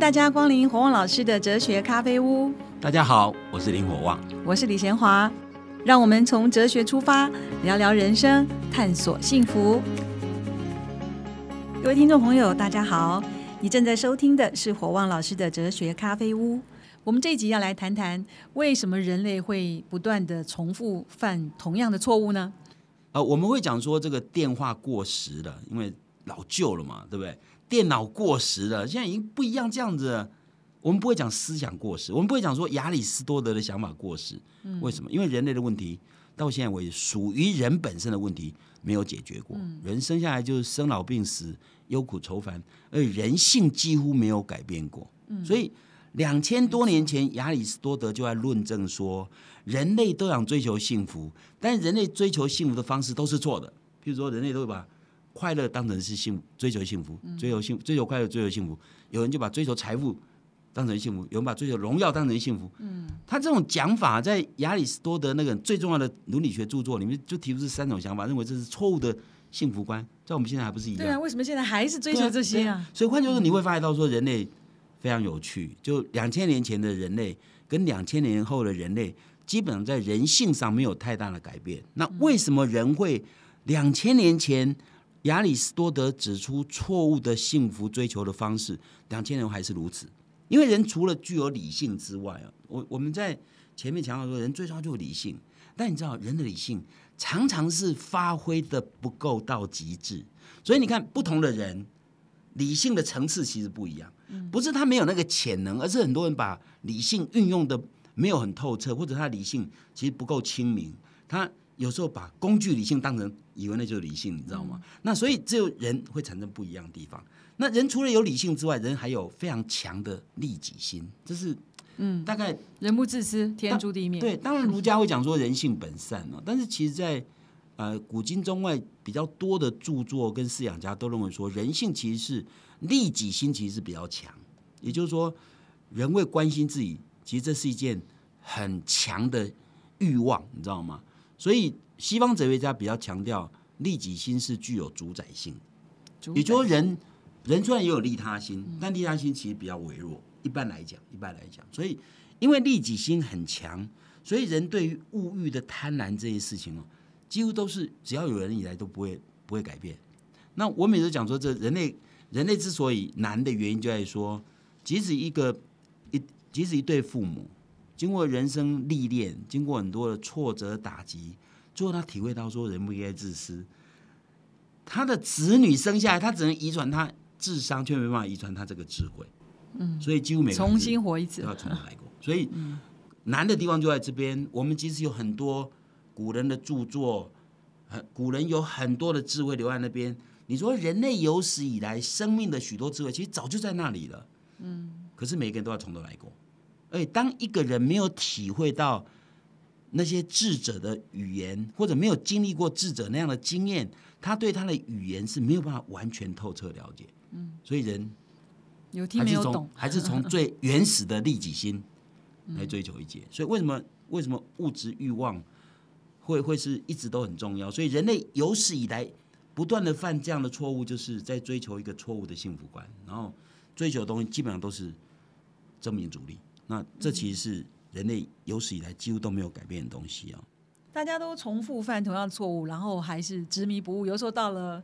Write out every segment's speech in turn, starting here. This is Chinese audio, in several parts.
大家光临火旺老师的哲学咖啡屋。大家好，我是林火旺，我是李贤华。让我们从哲学出发，聊聊人生，探索幸福。各位听众朋友，大家好，你正在收听的是火旺老师的哲学咖啡屋。我们这一集要来谈谈，为什么人类会不断的重复犯同样的错误呢？呃，我们会讲说这个电话过时了，因为老旧了嘛，对不对？电脑过时了，现在已经不一样这样子。我们不会讲思想过时，我们不会讲说亚里士多德的想法过时。为什么？因为人类的问题到现在为止，属于人本身的问题没有解决过。人生下来就是生老病死、忧苦愁烦，而人性几乎没有改变过。所以两千多年前，亚里士多德就在论证说，人类都想追求幸福，但人类追求幸福的方式都是错的。譬如说，人类都会把快乐当成是幸福追求幸福，追求幸追求快乐，追求幸福。有人就把追求财富当成幸福，有人把追求荣耀当成幸福。嗯，他这种讲法在亚里士多德那个最重要的伦理学著作里面就提出这三种想法，认为这是错误的幸福观。在我们现在还不是一样？对啊，为什么现在还是追求这些啊？所以换句话说，你会发现到说人类非常有趣。就两千年前的人类跟两千年后的人类，基本上在人性上没有太大的改变。那为什么人会两千年前？亚里士多德指出错误的幸福追求的方式，两千年还是如此。因为人除了具有理性之外啊，我我们在前面强调说，人最重要就是理性。但你知道，人的理性常常是发挥的不够到极致。所以你看，不同的人理性的层次其实不一样，不是他没有那个潜能，而是很多人把理性运用的没有很透彻，或者他理性其实不够清明。他有时候把工具理性当成以为那就是理性，你知道吗？那所以只有人会产生不一样的地方。那人除了有理性之外，人还有非常强的利己心，这是嗯，大概人不自私，天诛地灭。对，当然儒家会讲说人性本善哦，但是其实，在呃古今中外比较多的著作跟思想家都认为说，人性其实是利己心其实是比较强，也就是说，人为关心自己，其实这是一件很强的欲望，你知道吗？所以，西方哲学家比较强调利己心是具有主宰性，也就是说，人人虽然也有利他心，但利他心其实比较微弱。一般来讲，一般来讲，所以因为利己心很强，所以人对于物欲的贪婪这些事情哦，几乎都是只要有人以来都不会不会改变。那我每次讲说，这人类人类之所以难的原因，就在于说，即使一个一即使一对父母。经过人生历练，经过很多的挫折打击，最后他体会到说人不应该自私。他的子女生下来，他只能遗传他智商，却没办法遗传他这个智慧。嗯，所以几乎每重新活一次要重新来过。所以难的地方就在这边。我们其实有很多古人的著作，古人有很多的智慧留在那边。你说人类有史以来生命的许多智慧，其实早就在那里了。嗯，可是每个人都要从头来过。哎，当一个人没有体会到那些智者的语言，或者没有经历过智者那样的经验，他对他的语言是没有办法完全透彻了解。嗯，所以人有听没有懂，还是从最原始的利己心来追求一切。所以为什么为什么物质欲望会会是一直都很重要？所以人类有史以来不断的犯这样的错误，就是在追求一个错误的幸福观，然后追求的东西基本上都是正面主力。那这其实是人类有史以来几乎都没有改变的东西啊！大家都重复犯同样的错误，然后还是执迷不悟，有时候到了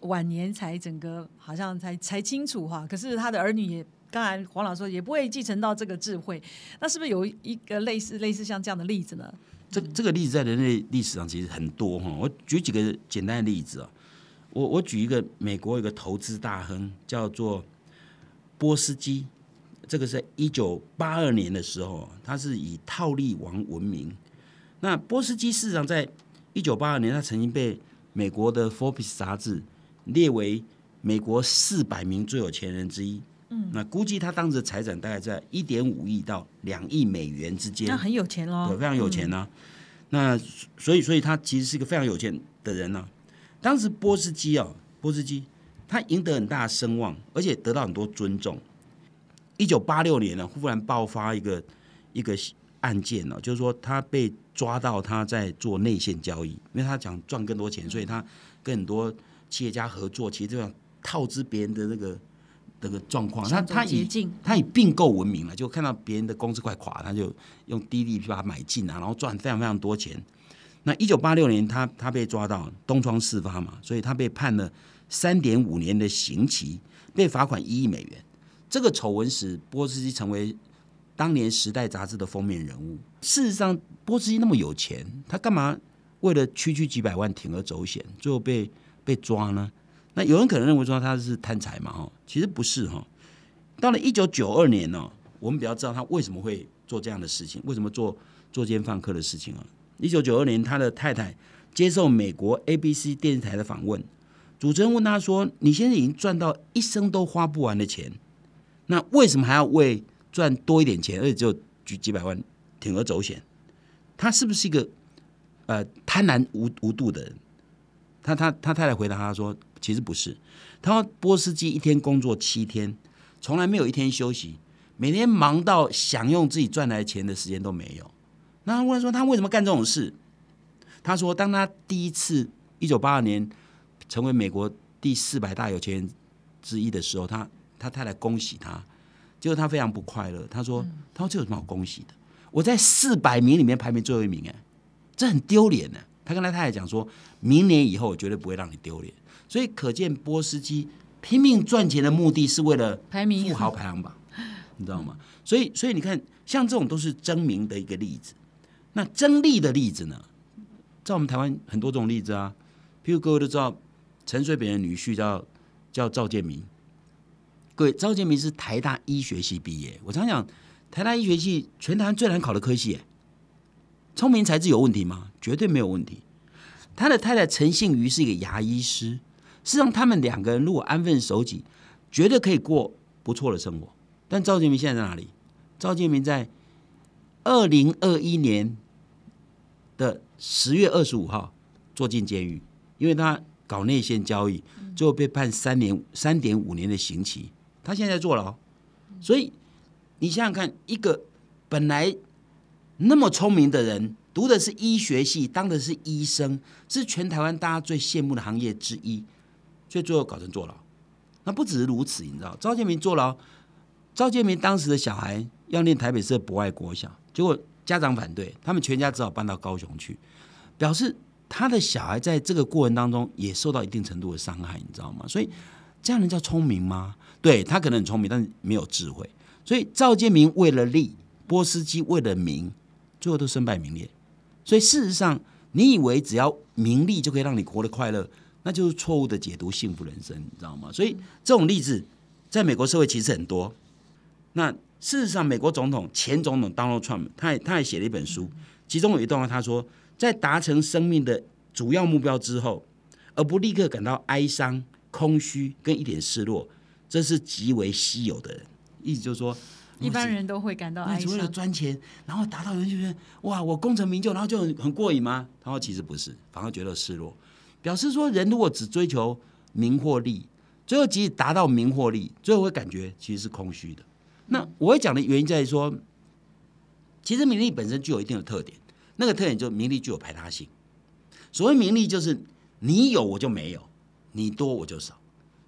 晚年才整个好像才才清楚哈。可是他的儿女也，刚才黄老师说也不会继承到这个智慧。那是不是有一个类似类似像这样的例子呢？这这个例子在人类历史上其实很多哈。我举几个简单的例子啊。我我举一个美国一个投资大亨叫做波斯基。这个是一九八二年的时候，他是以套利王闻名。那波斯基事实上在一九八二年，他曾经被美国的《Forbes》杂志列为美国四百名最有钱人之一。嗯，那估计他当时的财产大概在一点五亿到两亿美元之间。那很有钱哦，对，非常有钱呢。那所以，所以他其实是一个非常有钱的人呢。当时波斯基啊，波斯基他赢得很大的声望，而且得到很多尊重。一九八六年呢，忽然爆发一个一个案件呢，就是说他被抓到他在做内线交易，因为他想赚更多钱，所以他跟很多企业家合作，其实这样套资别人的那个那个状况，他他以他以并购闻名了，就看到别人的公司快垮，他就用低利息把它买进啊，然后赚非常非常多钱。那一九八六年他他被抓到东窗事发嘛，所以他被判了三点五年的刑期，被罚款一亿美元。这个丑闻使波斯基成为当年《时代》杂志的封面人物。事实上，波斯基那么有钱，他干嘛为了区区几百万铤而走险，最后被被抓呢？那有人可能认为说他是贪财嘛，哈，其实不是哈。到了一九九二年呢，我们比较知道他为什么会做这样的事情，为什么做作奸犯科的事情啊？一九九二年，他的太太接受美国 ABC 电视台的访问，主持人问他说：“你现在已经赚到一生都花不完的钱，那为什么还要为赚多一点钱，而且只有几几百万铤而走险？他是不是一个呃贪婪无无度的人？”他他他太太回答他说：“其实不是，他说波斯基一天工作七天，从来没有一天休息，每天忙到享用自己赚来的钱的时间都没有。”那他问说他为什么干这种事？他说，当他第一次一九八二年成为美国第四百大有钱人之一的时候，他他太太恭喜他，结果他非常不快乐。他说：“他说这有什么好恭喜的？我在四百名里面排名最后一名，哎，这很丢脸呢。”他跟他太太讲说：“明年以后我绝对不会让你丢脸。”所以可见波斯基拼命赚钱的目的是为了排名富豪排行榜，你知道吗？所以所以你看，像这种都是争名的一个例子。那争利的例子呢？在我们台湾很多种例子啊，譬如各位都知道陈水扁的女婿叫叫赵建明，各位赵建明是台大医学系毕业。我常讲，台大医学系全台湾最难考的科系，聪明才智有问题吗？绝对没有问题。他的太太陈信瑜是一个牙医师，事实上他们两个人如果安分守己，绝对可以过不错的生活。但赵建明现在在哪里？赵建明在二零二一年的十月二十五号坐进监狱，因为他搞内线交易，最后被判三年三点五年的刑期。他现在坐牢，所以你想想看，一个本来那么聪明的人，读的是医学系，当的是医生，是全台湾大家最羡慕的行业之一，却最后搞成坐牢。那不只是如此，你知道，赵建明坐牢，赵建明当时的小孩要念台北市的博爱国小，结果家长反对，他们全家只好搬到高雄去，表示他的小孩在这个过程当中也受到一定程度的伤害，你知道吗？所以这样人叫聪明吗？对他可能很聪明，但是没有智慧。所以赵建明为了利，波斯基为了名，最后都身败名裂。所以事实上，你以为只要名利就可以让你活得快乐，那就是错误的解读幸福人生，你知道吗？所以这种例子在美国社会其实很多。那事实上，美国总统前总统 Donald Trump，他也他也写了一本书，其中有一段话，他说，在达成生命的主要目标之后，而不立刻感到哀伤、空虚跟一点失落，这是极为稀有的人。意思就是说，一般人都会感到哀你只为了。赚钱，然后达到人就觉得哇，我功成名就，然后就很很过瘾吗？他说其实不是，反而觉得失落，表示说人如果只追求名或利，最后即使达到名或利，最后会感觉其实是空虚的。那我会讲的原因在于说，其实名利本身具有一定的特点，那个特点就是名利具有排他性。所谓名利，就是你有我就没有，你多我就少。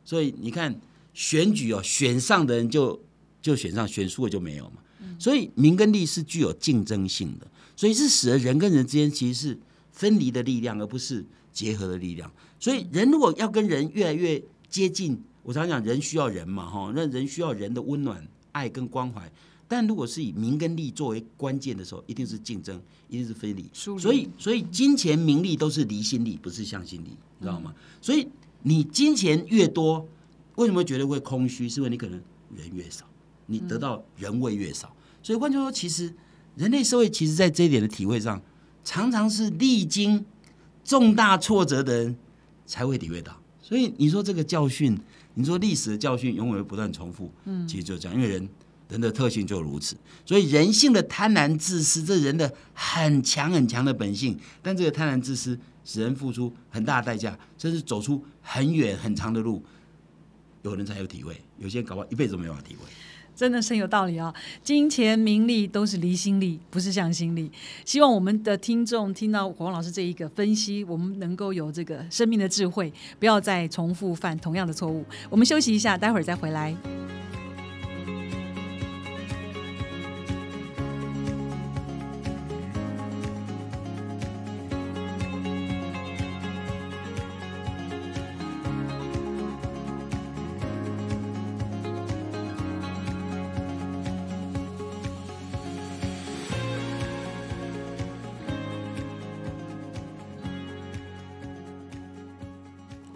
所以你看选举哦，选上的人就就选上，选输了就没有嘛。所以名跟利是具有竞争性的，所以是使得人跟人之间其实是分离的力量，而不是结合的力量。所以人如果要跟人越来越接近，我常讲人需要人嘛，哈，那人需要人的温暖、爱跟关怀。但如果是以名跟利作为关键的时候，一定是竞争，一定是分离。疏离所以，所以金钱、名利都是离心力，不是向心力，你知道吗？所以你金钱越多，为什么觉得会空虚？是因为你可能人越少，你得到人味越少。所以换句话说，其实人类社会其实在这一点的体会上，常常是历经重大挫折的人才会体会到。所以你说这个教训，你说历史的教训永远会不断重复，嗯，其实就这样，因为人人的特性就如此。所以人性的贪婪自私，这人的很强很强的本性，但这个贪婪自私使人付出很大的代价，甚至走出很远很长的路。有人才有体会，有些人搞不好一辈子都没办法体会。真的深有道理啊！金钱、名利都是离心力，不是向心力。希望我们的听众听到黄老师这一个分析，我们能够有这个生命的智慧，不要再重复犯同样的错误。我们休息一下，待会儿再回来。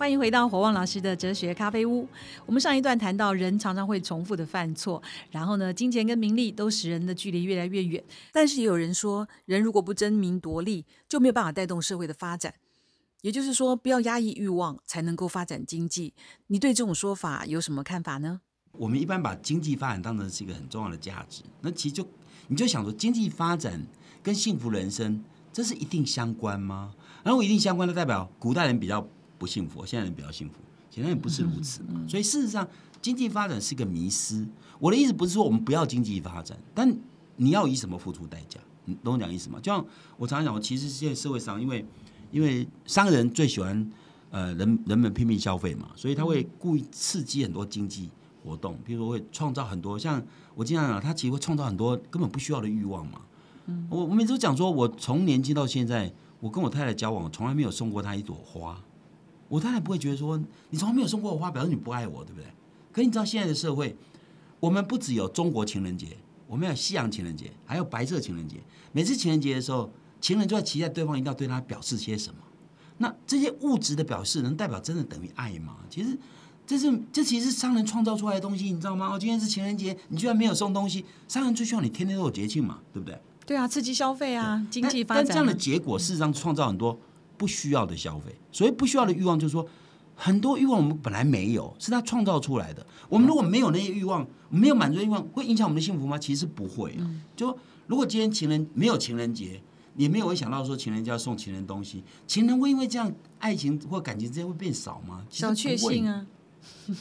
欢迎回到火旺老师的哲学咖啡屋。我们上一段谈到，人常常会重复的犯错，然后呢，金钱跟名利都使人的距离越来越远。但是也有人说，人如果不争名夺利，就没有办法带动社会的发展。也就是说，不要压抑欲望，才能够发展经济。你对这种说法有什么看法呢？我们一般把经济发展当成是一个很重要的价值，那其实就你就想说，经济发展跟幸福人生，这是一定相关吗？然后一定相关的代表，古代人比较。不幸福，现在人比较幸福，显然也不是如此嘛。所以事实上，经济发展是个迷失。我的意思不是说我们不要经济发展，但你要以什么付出代价？你懂我讲意思吗？就像我常常讲，我其实现在社会上，因为因为商人最喜欢呃人人们拼命消费嘛，所以他会故意刺激很多经济活动，比如说会创造很多像我经常讲，他其实会创造很多根本不需要的欲望嘛。我我每次都讲说，我从年轻到现在，我跟我太太交往，从来没有送过她一朵花。我当然不会觉得说你从来没有送过我花，表示你不爱我，对不对？可你知道现在的社会，我们不只有中国情人节，我们有西洋情人节，还有白色情人节。每次情人节的时候，情人就在期待对方一定要对他表示些什么。那这些物质的表示，能代表真的等于爱吗？其实这是这其实是商人创造出来的东西，你知道吗？哦，今天是情人节，你居然没有送东西，商人最希望你天天都有节庆嘛，对不对？对啊，刺激消费啊，经济发展。但这样的结果事实上创造很多。不需要的消费，所以不需要的欲望就是说，很多欲望我们本来没有，是他创造出来的。我们如果没有那些欲望，没有满足欲望，会影响我们的幸福吗？其实不会。就如果今天情人没有情人节，也没有会想到说情人节要送情人东西，情人会因为这样爱情或感情之间会变少吗？小确幸啊，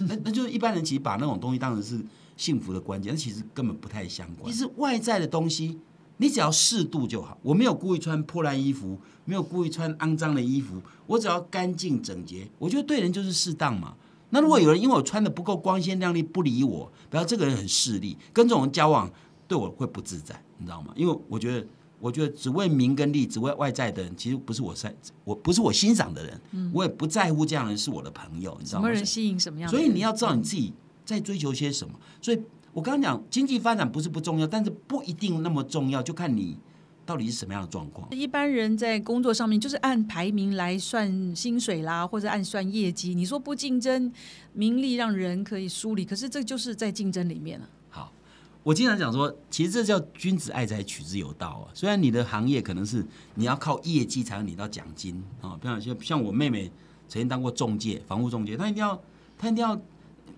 那那就是一般人其实把那种东西当成是幸福的关键，那其实根本不太相关。其实外在的东西。你只要适度就好。我没有故意穿破烂衣服，没有故意穿肮脏的衣服，我只要干净整洁。我觉得对人就是适当嘛。那如果有人因为我穿的不够光鲜亮丽不理我，表示这个人很势利，跟这种人交往对我会不自在，你知道吗？因为我觉得，我觉得只为名跟利，只为外在的人，其实不是我在，我不是我欣赏的人，我也不在乎这样的人是我的朋友，你知道吗？什么人吸引什么样？所以你要知道你自己在追求些什么。所以。我刚刚讲经济发展不是不重要，但是不一定那么重要，就看你到底是什么样的状况。一般人在工作上面就是按排名来算薪水啦，或者按算业绩。你说不竞争，名利让人可以梳理，可是这就是在竞争里面了。好，我经常讲说，其实这叫君子爱财，取之有道啊。虽然你的行业可能是你要靠业绩才能领到奖金啊，比方像像我妹妹曾经当过中介，房屋中介，她一定要她一定要。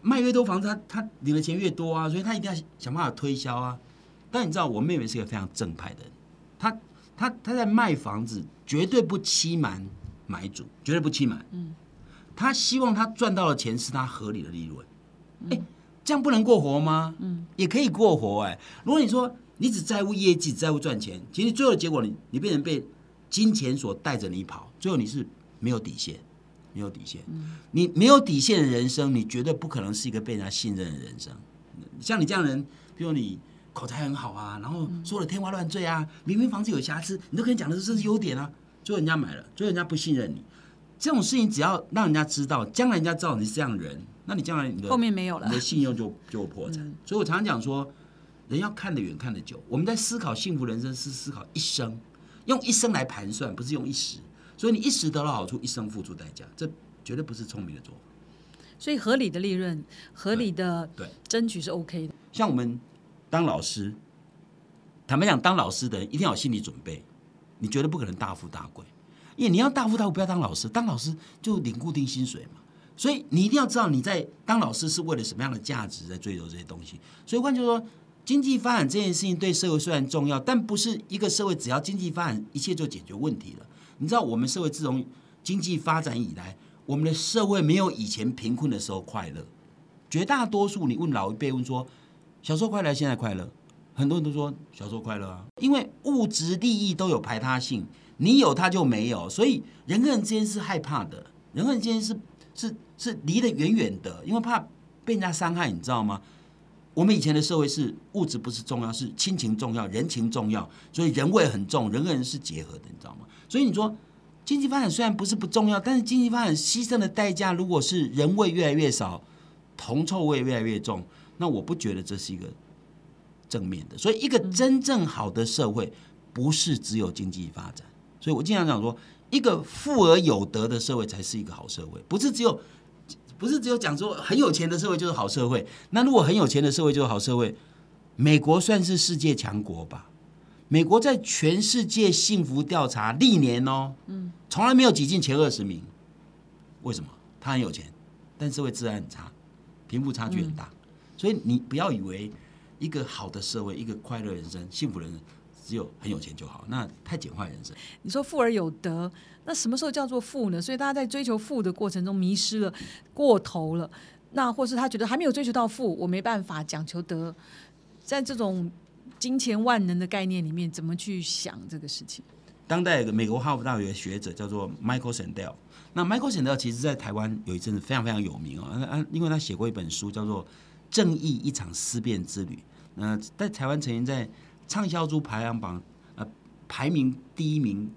卖越多房子，他他领的钱越多啊，所以他一定要想办法推销啊。但你知道，我妹妹是一个非常正派的人，她她她在卖房子绝对不欺瞒买主，绝对不欺瞒。嗯，她希望她赚到的钱是她合理的利润。哎，这样不能过活吗？嗯，也可以过活哎。如果你说你只在乎业绩，只在乎赚钱，其实最后的结果，你你变成被金钱所带着你跑，最后你是没有底线。没有底线，你没有底线的人生，你绝对不可能是一个被人家信任的人生。像你这样人，比如你口才很好啊，然后说的天花乱坠啊，明明房子有瑕疵，你都可以讲的是这是优点啊，最后人家买了，最后人家不信任你。这种事情只要让人家知道，将来人家知道你是这样的人，那你将来你的后面没有了，你的信用就就破产。所以我常常讲说，人要看得远，看得久。我们在思考幸福人生，是思考一生，用一生来盘算，不是用一时。所以你一时得到好处，一生付出代价，这绝对不是聪明的做法。所以合理的利润、合理的对争取是 OK 的。像我们当老师，坦白讲，当老师的人一定要有心理准备，你绝对不可能大富大贵，因为你要大富大贵，不要当老师。当老师就领固定薪水嘛，所以你一定要知道你在当老师是为了什么样的价值在追求这些东西。所以换句话说，经济发展这件事情对社会虽然重要，但不是一个社会只要经济发展，一切就解决问题了。你知道我们社会自从经济发展以来，我们的社会没有以前贫困的时候快乐。绝大多数，你问老一辈问说，小时候快乐，现在快乐，很多人都说小时候快乐啊，因为物质利益都有排他性，你有他就没有，所以人跟人之间是害怕的，人跟人之间是是是离得远远的，因为怕被人家伤害，你知道吗？我们以前的社会是物质不是重要，是亲情重要，人情重要，所以人味很重，人跟人是结合的，你知道吗？所以你说经济发展虽然不是不重要，但是经济发展牺牲的代价，如果是人味越来越少，铜臭味越来越重。那我不觉得这是一个正面的，所以一个真正好的社会不是只有经济发展，所以我经常讲说，一个富而有德的社会才是一个好社会，不是只有不是只有讲说很有钱的社会就是好社会。那如果很有钱的社会就是好社会，美国算是世界强国吧？美国在全世界幸福调查历年哦，嗯，从来没有挤进前二十名，为什么？他很有钱，但社会治安很差，贫富差距很大。所以你不要以为一个好的社会、一个快乐人生、幸福人生，只有很有钱就好，那太简化人生。你说富而有德，那什么时候叫做富呢？所以大家在追求富的过程中迷失了、过头了，那或是他觉得还没有追求到富，我没办法讲求德，在这种金钱万能的概念里面，怎么去想这个事情？当代美国哈佛大学学者叫做 Michael Sandel，那 Michael Sandel 其实在台湾有一阵子非常非常有名啊，啊，因为他写过一本书叫做。正义一场思辨之旅。那在台湾曾经在畅销书排行榜呃排名第一名，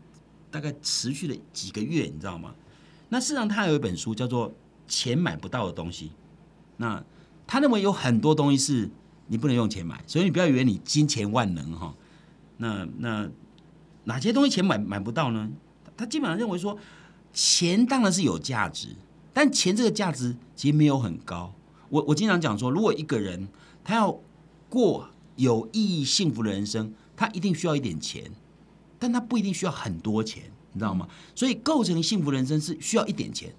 大概持续了几个月，你知道吗？那事实上他有一本书叫做《钱买不到的东西》。那他认为有很多东西是你不能用钱买，所以你不要以为你金钱万能哈。那那哪些东西钱买买不到呢？他基本上认为说，钱当然是有价值，但钱这个价值其实没有很高。我我经常讲说，如果一个人他要过有意义、幸福的人生，他一定需要一点钱，但他不一定需要很多钱，你知道吗？所以构成幸福人生是需要一点钱。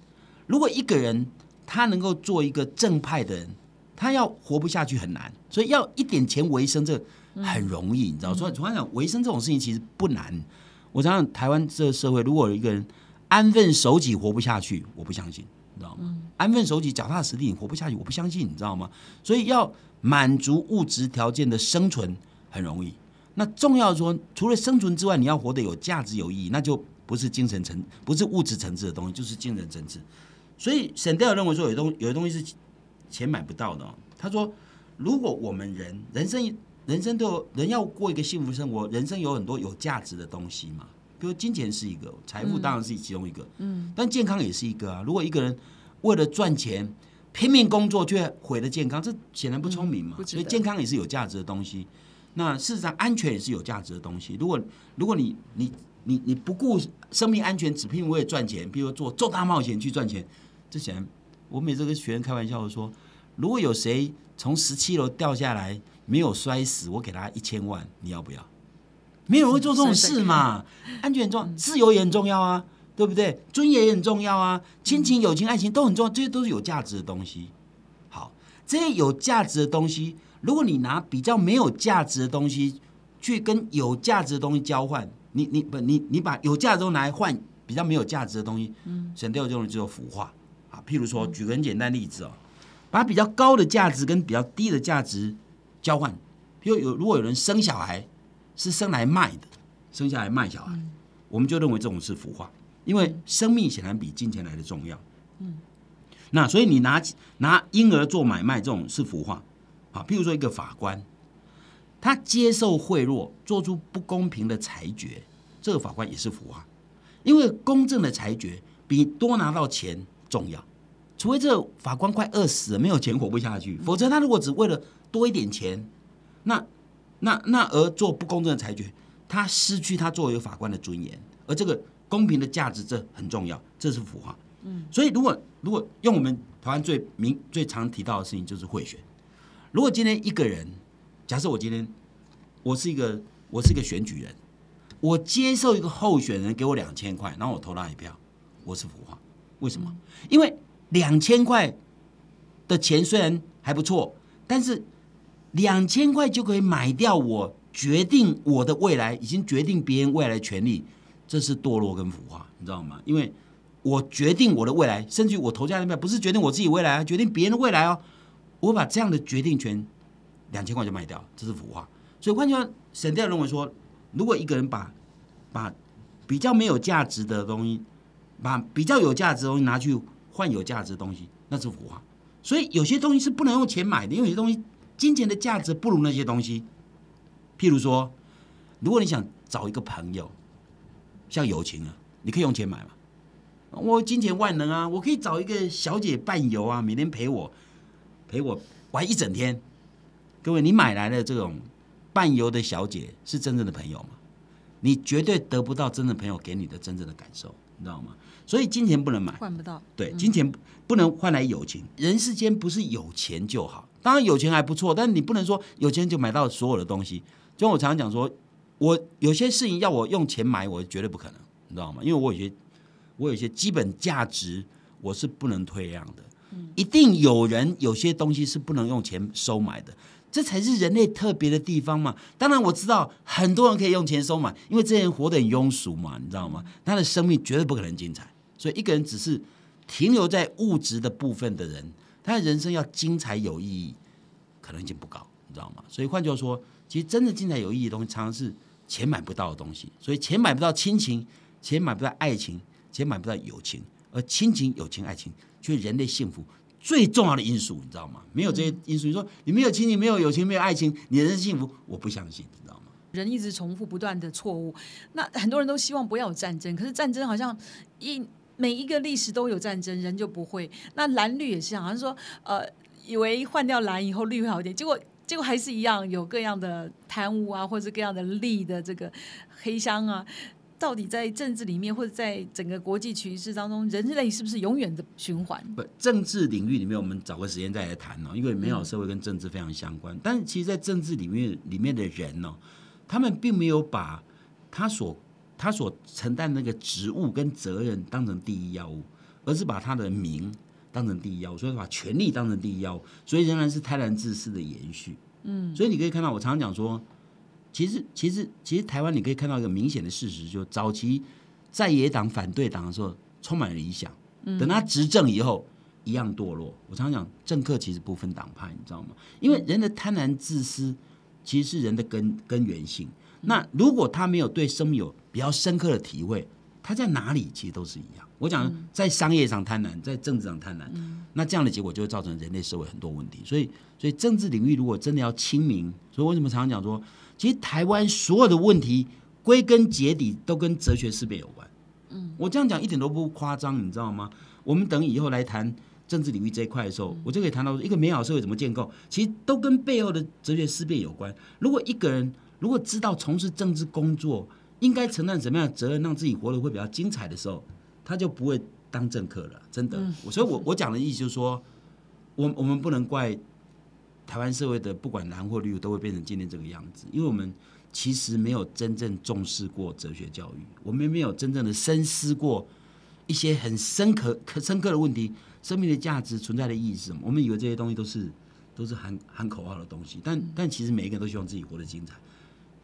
如果一个人他能够做一个正派的人，他要活不下去很难，所以要一点钱维生，这很容易，你知道？所以我讲维生这种事情其实不难。我常常台湾这个社会，如果有一个人安分守己活不下去，我不相信。你知道吗？安分守己、脚踏实地，你活不下去。我不相信，你知道吗？所以要满足物质条件的生存很容易。那重要说，除了生存之外，你要活得有价值、有意义，那就不是精神层，不是物质层次的东西，就是精神层次。所以沈德尔认为说，有东有的东西是钱买不到的。他说，如果我们人人生人生都有人要过一个幸福生活，人生有很多有价值的东西嘛。比如金钱是一个，财富当然是其中一个，嗯，但健康也是一个啊。如果一个人为了赚钱拼命工作，却毁了健康，这显然不聪明嘛。所以健康也是有价值的东西。那事实上，安全也是有价值的东西。如果如果你你你你不顾生命安全，只拼命为了赚钱，比如做重大冒险去赚钱，这显然我每次跟学员开玩笑的说，如果有谁从十七楼掉下来没有摔死，我给他一千万，你要不要？没有人会做这种事嘛？安全很重要，自由也很重要啊，对不对？尊严也很重要啊，亲情、友情、爱情都很重要，这些都是有价值的东西。好，这些有价值的东西，如果你拿比较没有价值的东西去跟有价值的东西交换，你你不你你把有价值东西拿来换比较没有价值的东西，嗯，省掉这种只有腐化啊。譬如说，举个很简单例子哦，把比较高的价值跟比较低的价值交换，比如有如果有人生小孩。是生来卖的，生下来卖小孩，我们就认为这种是腐化，因为生命显然比金钱来的重要。嗯，那所以你拿拿婴儿做买卖，这种是腐化。啊，譬如说一个法官，他接受贿赂，做出不公平的裁决，这个法官也是腐化，因为公正的裁决比多拿到钱重要。除非这法官快饿死了，没有钱活不下去，否则他如果只为了多一点钱，那。那那而做不公正的裁决，他失去他作为法官的尊严，而这个公平的价值这很重要，这是腐化。嗯，所以如果如果用我们台湾最明最常提到的事情就是贿选，如果今天一个人，假设我今天我是一个我是一个选举人，我接受一个候选人给我两千块，然后我投他一票，我是腐化。为什么？因为两千块的钱虽然还不错，但是。两千块就可以买掉我决定我的未来，已经决定别人未来的权利，这是堕落跟腐化，你知道吗？因为我决定我的未来，甚至我投下那票不是决定我自己未来啊，决定别人的未来哦。我把这样的决定权两千块就卖掉，这是腐化。所以换句话，沈掉认为说，如果一个人把把比较没有价值的东西，把比较有价值的东西拿去换有价值的东西，那是腐化。所以有些东西是不能用钱买的，因为有些东西金钱的价值不如那些东西。譬如说，如果你想找一个朋友，像友情啊，你可以用钱买嘛。我金钱万能啊，我可以找一个小姐伴游啊，每天陪我陪我玩一整天。各位，你买来的这种伴游的小姐是真正的朋友吗？你绝对得不到真正朋友给你的真正的感受，你知道吗？所以金钱不能买，换不到。对，金钱不能换来友情。人世间不是有钱就好，当然有钱还不错，但是你不能说有钱就买到所有的东西。就像我常常讲说，我有些事情要我用钱买，我绝对不可能，你知道吗？因为我有些我有些基本价值我是不能退让的。一定有人有些东西是不能用钱收买的。这才是人类特别的地方嘛！当然我知道很多人可以用钱收买，因为这些人活得很庸俗嘛，你知道吗？他的生命绝对不可能精彩。所以一个人只是停留在物质的部分的人，他的人生要精彩有意义，可能性不高，你知道吗？所以换句话说，其实真的精彩有意义的东西，常常是钱买不到的东西。所以钱买不到亲情，钱买不到爱情，钱买不到友情，而亲情、友情、爱情却人类幸福。最重要的因素，你知道吗？没有这些因素，你说你没有亲情、没有友情、没有爱情，你人生幸福？我不相信，你知道吗？人一直重复不断的错误，那很多人都希望不要有战争，可是战争好像一每一个历史都有战争，人就不会。那蓝绿也是，好像说呃，以为换掉蓝以后绿会好一点，结果结果还是一样，有各样的贪污啊，或者各样的利的这个黑箱啊。到底在政治里面，或者在整个国际局势当中，人类是不是永远的循环？不，政治领域里面，我们找个时间再来谈哦。因为美好社会跟政治非常相关。但是，其实，在政治里面里面的人呢，他们并没有把他所他所承担那个职务跟责任当成第一要务，而是把他的名当成第一要务，所以把权力当成第一要务，所以仍然是泰然自私的延续。嗯，所以你可以看到，我常常讲说。其实，其实，其实台湾你可以看到一个明显的事实，就早期在野党反对党的时候充满理想，等他执政以后一样堕落。我常常讲，政客其实不分党派，你知道吗？因为人的贪婪自私其实是人的根根源性。那如果他没有对生命有比较深刻的体会，他在哪里其实都是一样。我讲在商业上贪婪，在政治上贪婪，那这样的结果就会造成人类社会很多问题。所以，所以政治领域如果真的要清明，所以为什么常常讲说？其实台湾所有的问题归根结底都跟哲学思辨有关。嗯，我这样讲一点都不夸张，你知道吗？我们等以后来谈政治领域这一块的时候，我就可以谈到一个美好社会怎么建构，其实都跟背后的哲学思辨有关。如果一个人如果知道从事政治工作应该承担什么样的责任，让自己活得会比较精彩的时候，他就不会当政客了。真的，所以我我讲的意思就是说，我我们不能怪。台湾社会的不管蓝或绿，都会变成今天这个样子，因为我们其实没有真正重视过哲学教育，我们没有真正的深思过一些很深刻、可深刻的问题：生命的价值、存在的意义是什么？我们以为这些东西都是都是喊喊口号的东西，但但其实每一个人都希望自己活得精彩，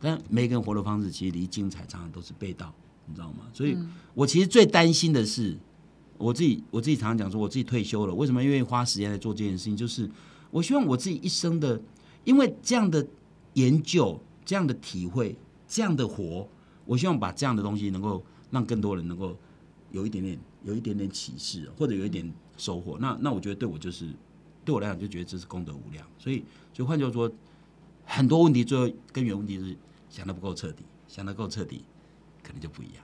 但每一个人活的方式其实离精彩常常都是背道，你知道吗？所以我其实最担心的是，我自己我自己常常讲说，我自己退休了，为什么愿意花时间来做这件事情？就是。我希望我自己一生的，因为这样的研究、这样的体会、这样的活，我希望把这样的东西能够让更多人能够有一点点、有一点点启示，或者有一点收获。那那我觉得对我就是，对我来讲就觉得这是功德无量。所以，就换句话说，很多问题最后根源问题是想的不够彻底，想的够彻底，可能就不一样。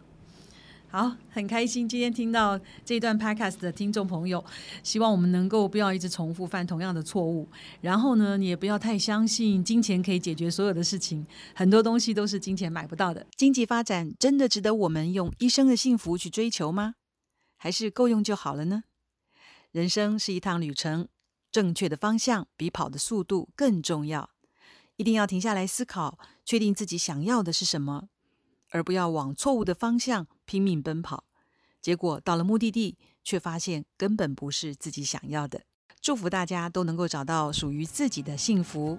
好，很开心今天听到这段 podcast 的听众朋友，希望我们能够不要一直重复犯同样的错误，然后呢，你也不要太相信金钱可以解决所有的事情，很多东西都是金钱买不到的。经济发展真的值得我们用一生的幸福去追求吗？还是够用就好了呢？人生是一趟旅程，正确的方向比跑的速度更重要，一定要停下来思考，确定自己想要的是什么。而不要往错误的方向拼命奔跑，结果到了目的地，却发现根本不是自己想要的。祝福大家都能够找到属于自己的幸福。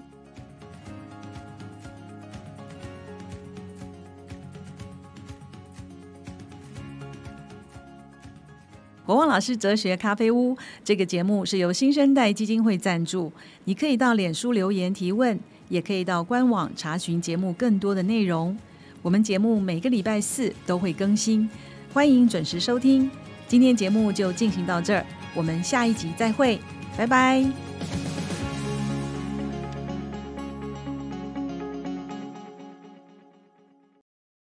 国旺老师哲学咖啡屋这个节目是由新生代基金会赞助，你可以到脸书留言提问，也可以到官网查询节目更多的内容。我们节目每个礼拜四都会更新，欢迎准时收听。今天节目就进行到这儿，我们下一集再会，拜拜。